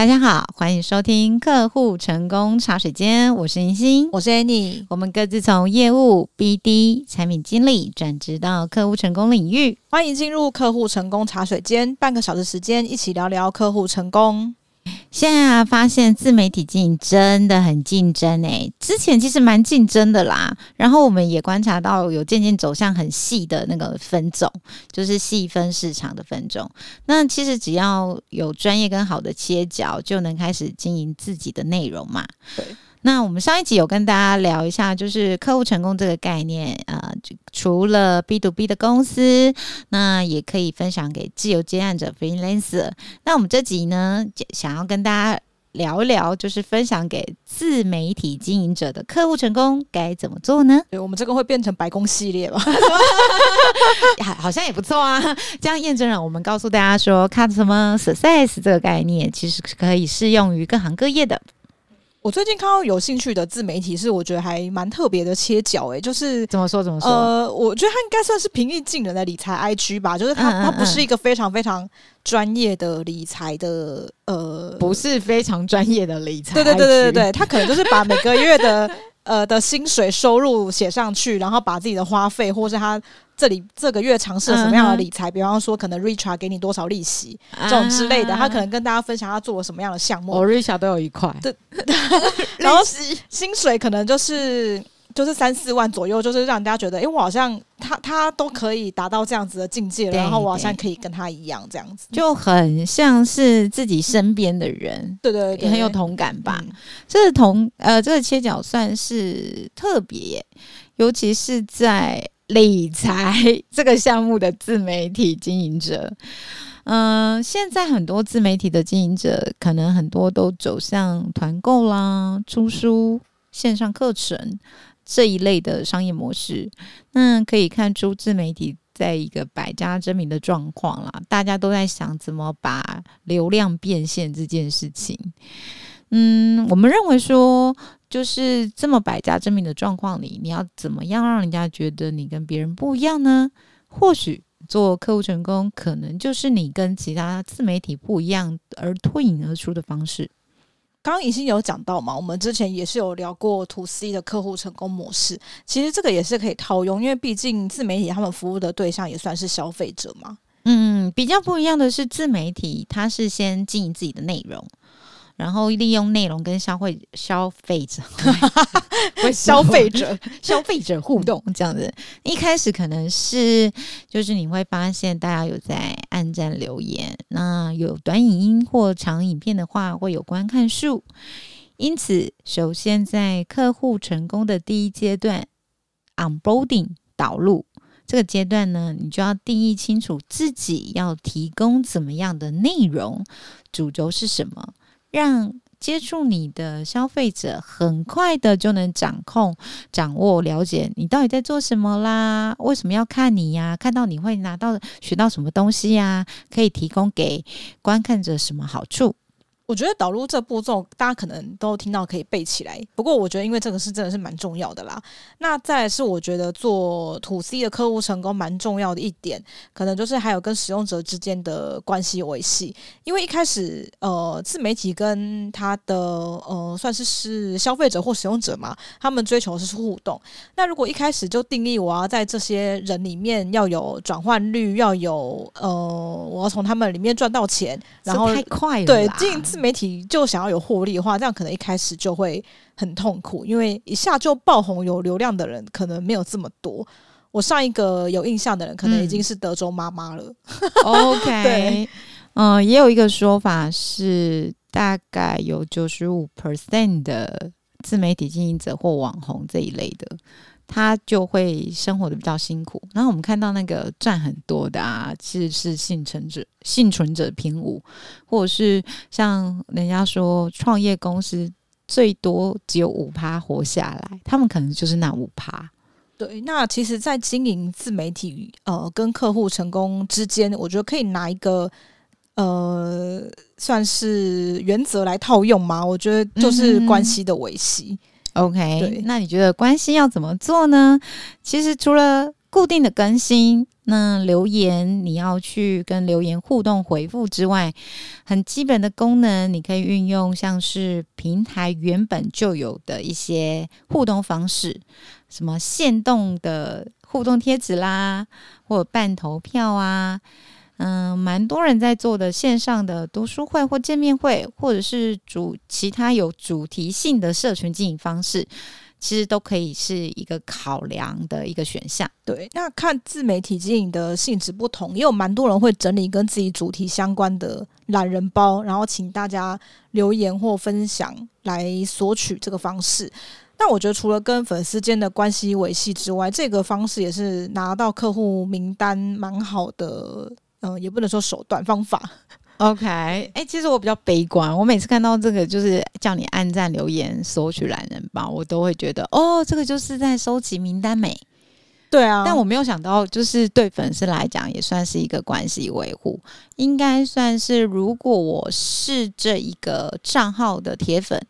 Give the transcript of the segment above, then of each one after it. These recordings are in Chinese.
大家好，欢迎收听客户成功茶水间，我是银心，我是 Annie，我们各自从业务、BD、产品经理转职到客户成功领域，欢迎进入客户成功茶水间，半个小时时间一起聊聊客户成功。现在啊，发现自媒体经营真的很竞争诶。之前其实蛮竞争的啦，然后我们也观察到有渐渐走向很细的那个分种，就是细分市场的分种。那其实只要有专业跟好的切角，就能开始经营自己的内容嘛。对。那我们上一集有跟大家聊一下，就是客户成功这个概念，呃，除了 B to B 的公司，那也可以分享给自由接案者 freelancer。那我们这集呢，想要跟大家聊一聊，就是分享给自媒体经营者的客户成功该怎么做呢？对，我们这个会变成白宫系列吧？好像也不错啊，这样验证了我们告诉大家说，customer success 这个概念其实可以适用于各行各业的。我最近看到有兴趣的自媒体是，我觉得还蛮特别的切角诶、欸，就是怎么说怎么说？呃，我觉得他应该算是平易近人的理财 IG 吧，就是他他不是一个非常非常专业的理财的呃，不是非常专业的理财，对对对对对对，他可能就是把每个月的呃的薪水收入写上去，然后把自己的花费或是他。这里这个月尝试了什么样的理财？Uh. 比方说，可能 Richard 给你多少利息，uh. 这种之类的，他可能跟大家分享他做了什么样的项目。我、oh, Richard 都有一块，对，然后薪水可能就是就是三四万左右，就是让人家觉得，哎，我好像他他都可以达到这样子的境界了，然后我好像可以跟他一样这样子，就很像是自己身边的人，对对对，也很有同感吧。嗯、这个同呃，这个切角算是特别，尤其是在。理财这个项目的自媒体经营者，嗯、现在很多自媒体的经营者，可能很多都走向团购啦、出书、线上课程这一类的商业模式。那可以看出自媒体在一个百家争鸣的状况啦，大家都在想怎么把流量变现这件事情。嗯，我们认为说。就是这么百家争鸣的状况里，你要怎么样让人家觉得你跟别人不一样呢？或许做客户成功，可能就是你跟其他自媒体不一样而脱颖而出的方式。刚刚已经有讲到嘛，我们之前也是有聊过 To C 的客户成功模式，其实这个也是可以套用，因为毕竟自媒体他们服务的对象也算是消费者嘛。嗯，比较不一样的是，自媒体它是先经营自己的内容。然后利用内容跟消费 消费者，消费者消费者互动这样子。一开始可能是就是你会发现大家有在按赞留言，那有短影音或长影片的话会有观看数。因此，首先在客户成功的第一阶段 onboarding 导入这个阶段呢，你就要定义清楚自己要提供怎么样的内容，主轴是什么。让接触你的消费者很快的就能掌控、掌握、了解你到底在做什么啦？为什么要看你呀？看到你会拿到学到什么东西呀？可以提供给观看者什么好处？我觉得导入这步骤，大家可能都听到可以背起来。不过，我觉得因为这个是真的是蛮重要的啦。那再来是我觉得做 To C 的客户成功蛮重要的一点，可能就是还有跟使用者之间的关系维系。因为一开始，呃，自媒体跟他的呃算是是消费者或使用者嘛，他们追求的是互动。那如果一开始就定义我要在这些人里面要有转换率，要有呃，我要从他们里面赚到钱，然后太快了，对，进自媒体就想要有获利的话，这样可能一开始就会很痛苦，因为一下就爆红有流量的人可能没有这么多。我上一个有印象的人，可能已经是德州妈妈了。嗯、OK，对，嗯、呃，也有一个说法是，大概有九十五 percent 的自媒体经营者或网红这一类的。他就会生活的比较辛苦，然后我们看到那个赚很多的啊，其实是幸存者，幸存者偏误，或者是像人家说创业公司最多只有五趴活下来，他们可能就是那五趴。对，那其实，在经营自媒体呃跟客户成功之间，我觉得可以拿一个呃算是原则来套用吗，我觉得就是关系的维系。嗯 OK，那你觉得关系要怎么做呢？其实除了固定的更新，那留言你要去跟留言互动回复之外，很基本的功能，你可以运用像是平台原本就有的一些互动方式，什么限动的互动贴纸啦，或者办投票啊，嗯，蛮多人在做的线上的读书会或见面会，或者是主其他有主题性的社群经营方式。其实都可以是一个考量的一个选项。对，那看自媒体经营的性质不同，也有蛮多人会整理跟自己主题相关的懒人包，然后请大家留言或分享来索取这个方式。那我觉得除了跟粉丝间的关系维系之外，这个方式也是拿到客户名单蛮好的，嗯、呃，也不能说手段方法。OK，哎、欸，其实我比较悲观。我每次看到这个，就是叫你按赞、留言、索取懒人包，我都会觉得，哦，这个就是在收集名单美。对啊，但我没有想到，就是对粉丝来讲，也算是一个关系维护，应该算是，如果我是这一个账号的铁粉，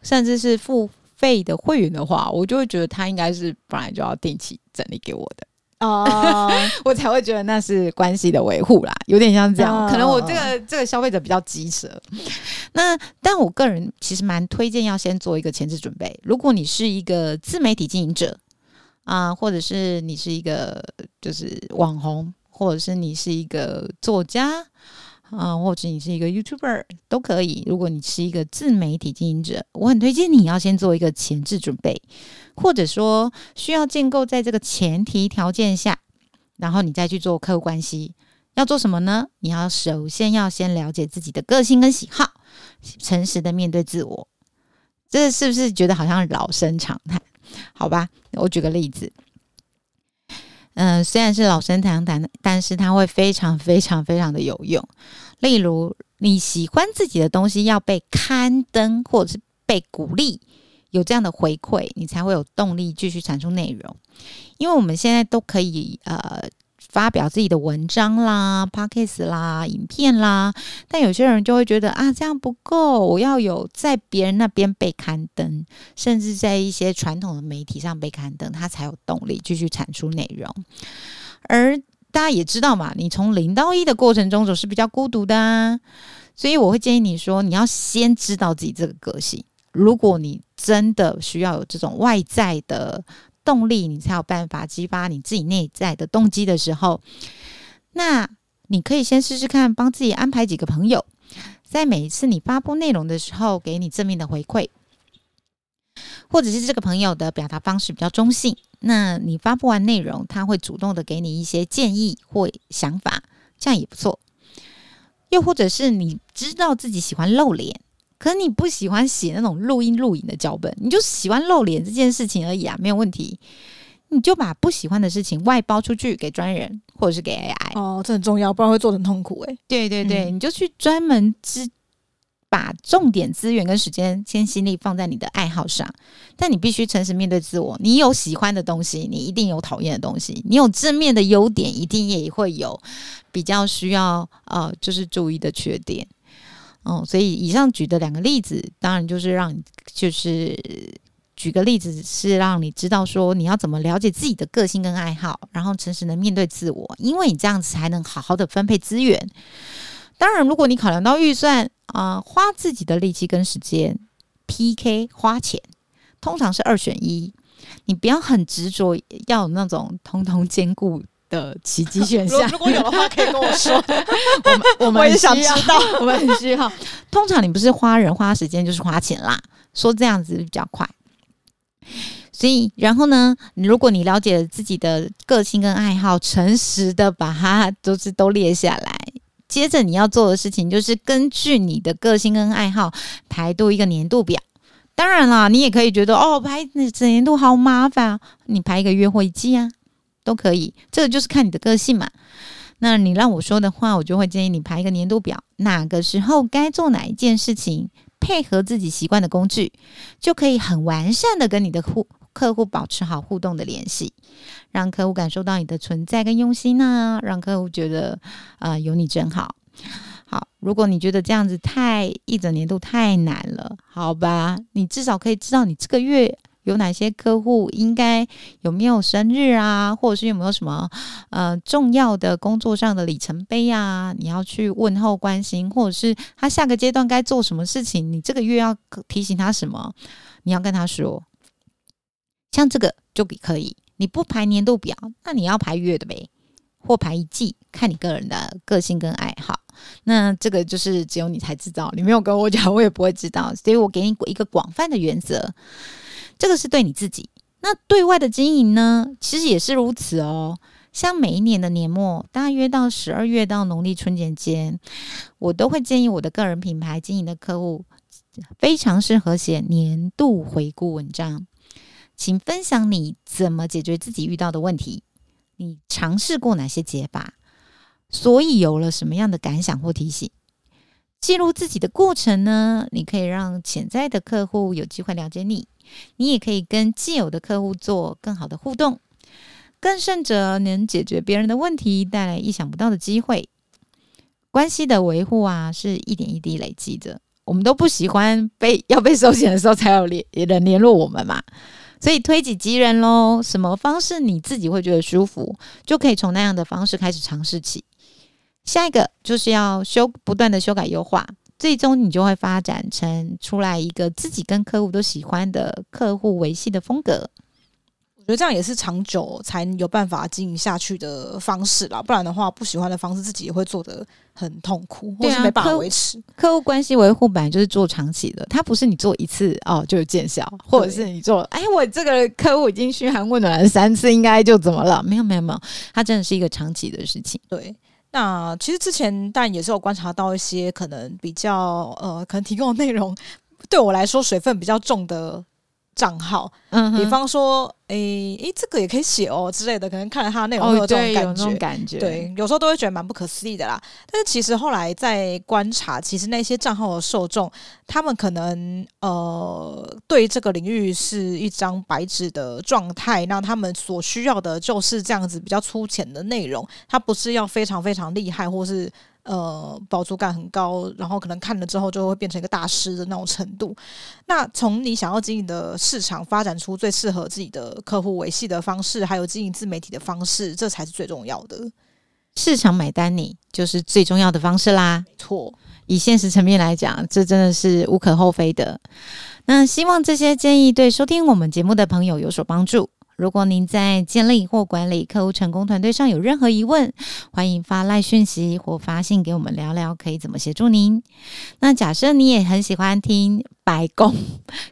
甚至是付费的会员的话，我就会觉得他应该是本来就要定期整理给我的。哦，我才会觉得那是关系的维护啦，有点像这样。可能我这个这个消费者比较机车。那但我个人其实蛮推荐要先做一个前置准备。如果你是一个自媒体经营者啊，或者是你是一个就是网红，或者是你是一个作家。啊，或者你是一个 YouTuber 都可以。如果你是一个自媒体经营者，我很推荐你要先做一个前置准备，或者说需要建构在这个前提条件下，然后你再去做客户关系。要做什么呢？你要首先要先了解自己的个性跟喜好，诚实的面对自我。这是不是觉得好像老生常谈？好吧，我举个例子。嗯、虽然是老生常谈，但是它会非常非常非常的有用。例如，你喜欢自己的东西要被刊登，或者是被鼓励，有这样的回馈，你才会有动力继续产出内容。因为我们现在都可以呃。发表自己的文章啦、Podcast 啦、影片啦，但有些人就会觉得啊，这样不够，我要有在别人那边被刊登，甚至在一些传统的媒体上被刊登，他才有动力继续产出内容。而大家也知道嘛，你从零到一的过程中总是比较孤独的啊，所以我会建议你说，你要先知道自己这个个性。如果你真的需要有这种外在的。动力，你才有办法激发你自己内在的动机的时候，那你可以先试试看，帮自己安排几个朋友，在每一次你发布内容的时候，给你正面的回馈，或者是这个朋友的表达方式比较中性，那你发布完内容，他会主动的给你一些建议或想法，这样也不错。又或者是你知道自己喜欢露脸。可是你不喜欢写那种录音录影的脚本，你就喜欢露脸这件事情而已啊，没有问题。你就把不喜欢的事情外包出去给专人或者是给 AI 哦，这很重要，不然会做得很痛苦诶、欸。对对对，嗯、你就去专门之把重点资源跟时间、先心力放在你的爱好上。但你必须诚实面对自我，你有喜欢的东西，你一定有讨厌的东西；你有正面的优点，一定也会有比较需要呃，就是注意的缺点。哦，所以以上举的两个例子，当然就是让你就是举个例子，是让你知道说你要怎么了解自己的个性跟爱好，然后诚实的面对自我，因为你这样子才能好好的分配资源。当然，如果你考量到预算啊、花自己的力气跟时间 PK 花钱，通常是二选一，你不要很执着要有那种通通兼顾。的奇迹选项，如果有的话，可以跟我说。我们我们 也想知道，我们很需要。通常你不是花人花时间，就是花钱啦。说这样子比较快。所以，然后呢，如果你了解自己的个性跟爱好，诚实的把它都是都列下来。接着你要做的事情，就是根据你的个性跟爱好排度一个年度表。当然啦，你也可以觉得哦，排那整年度好麻烦啊，你排一个月或一季啊。都可以，这个就是看你的个性嘛。那你让我说的话，我就会建议你排一个年度表，哪个时候该做哪一件事情，配合自己习惯的工具，就可以很完善的跟你的户客户保持好互动的联系，让客户感受到你的存在跟用心呢、啊，让客户觉得啊、呃、有你真好。好，如果你觉得这样子太一整年度太难了，好吧，你至少可以知道你这个月有哪些客户应该有没有生日啊，或者是有没有什么呃重要的工作上的里程碑啊，你要去问候关心，或者是他下个阶段该做什么事情，你这个月要提醒他什么，你要跟他说，像这个就可以。你不排年度表，那你要排月的呗，或排一季，看你个人的个性跟爱好。那这个就是只有你才知道，你没有跟我讲，我也不会知道。所以我给你一个广泛的原则，这个是对你自己。那对外的经营呢，其实也是如此哦。像每一年的年末，大约到十二月到农历春节间，我都会建议我的个人品牌经营的客户，非常适合写年度回顾文章。请分享你怎么解决自己遇到的问题，你尝试过哪些解法，所以有了什么样的感想或提醒。记录自己的过程呢，你可以让潜在的客户有机会了解你，你也可以跟既有的客户做更好的互动，更甚者能解决别人的问题，带来意想不到的机会。关系的维护啊，是一点一滴累积的。我们都不喜欢被要被收钱的时候才有联人联络我们嘛。所以推己及人喽，什么方式你自己会觉得舒服，就可以从那样的方式开始尝试起。下一个就是要修，不断的修改优化，最终你就会发展成出来一个自己跟客户都喜欢的客户维系的风格。我觉得这样也是长久才有办法经营下去的方式啦，不然的话，不喜欢的方式自己也会做的很痛苦，或是没办法维持。客户关系维护本来就是做长期的，它不是你做一次哦就有见效，或者是你做，哎，我这个客户已经嘘寒问暖了三次，应该就怎么了？没有没有没有，它真的是一个长期的事情。对，那其实之前但也是有观察到一些可能比较呃，可能提供的内容对我来说水分比较重的。账号，嗯，比方说，诶、欸、诶、欸，这个也可以写哦之类的，可能看了他的内容会有这种感觉，哦、有这种感觉，对，有时候都会觉得蛮不可思议的啦。但是其实后来在观察，其实那些账号的受众，他们可能呃，对这个领域是一张白纸的状态，那他们所需要的就是这样子比较粗浅的内容，他不是要非常非常厉害，或是。呃，饱足感很高，然后可能看了之后就会变成一个大师的那种程度。那从你想要经营的市场发展出最适合自己的客户维系的方式，还有经营自媒体的方式，这才是最重要的。市场买单你就是最重要的方式啦。没错，以现实层面来讲，这真的是无可厚非的。那希望这些建议对收听我们节目的朋友有所帮助。如果您在建立或管理客户成功团队上有任何疑问，欢迎发赖讯息或发信给我们聊聊，可以怎么协助您。那假设你也很喜欢听白宫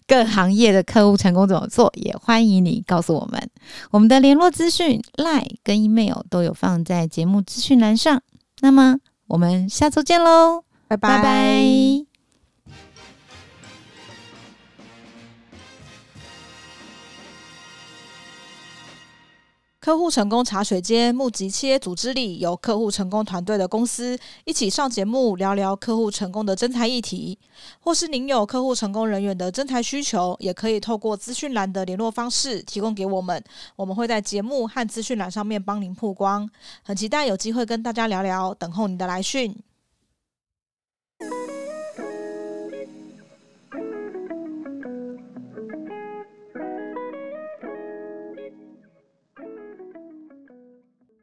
各行业的客户成功怎么做，也欢迎你告诉我们。我们的联络资讯赖跟 email 都有放在节目资讯栏上。那么我们下周见喽，拜拜。拜拜。客户成功茶水间募集企业组织里有客户成功团队的公司，一起上节目聊聊客户成功的真才议题，或是您有客户成功人员的真才需求，也可以透过资讯栏的联络方式提供给我们，我们会在节目和资讯栏上面帮您曝光。很期待有机会跟大家聊聊，等候您的来讯。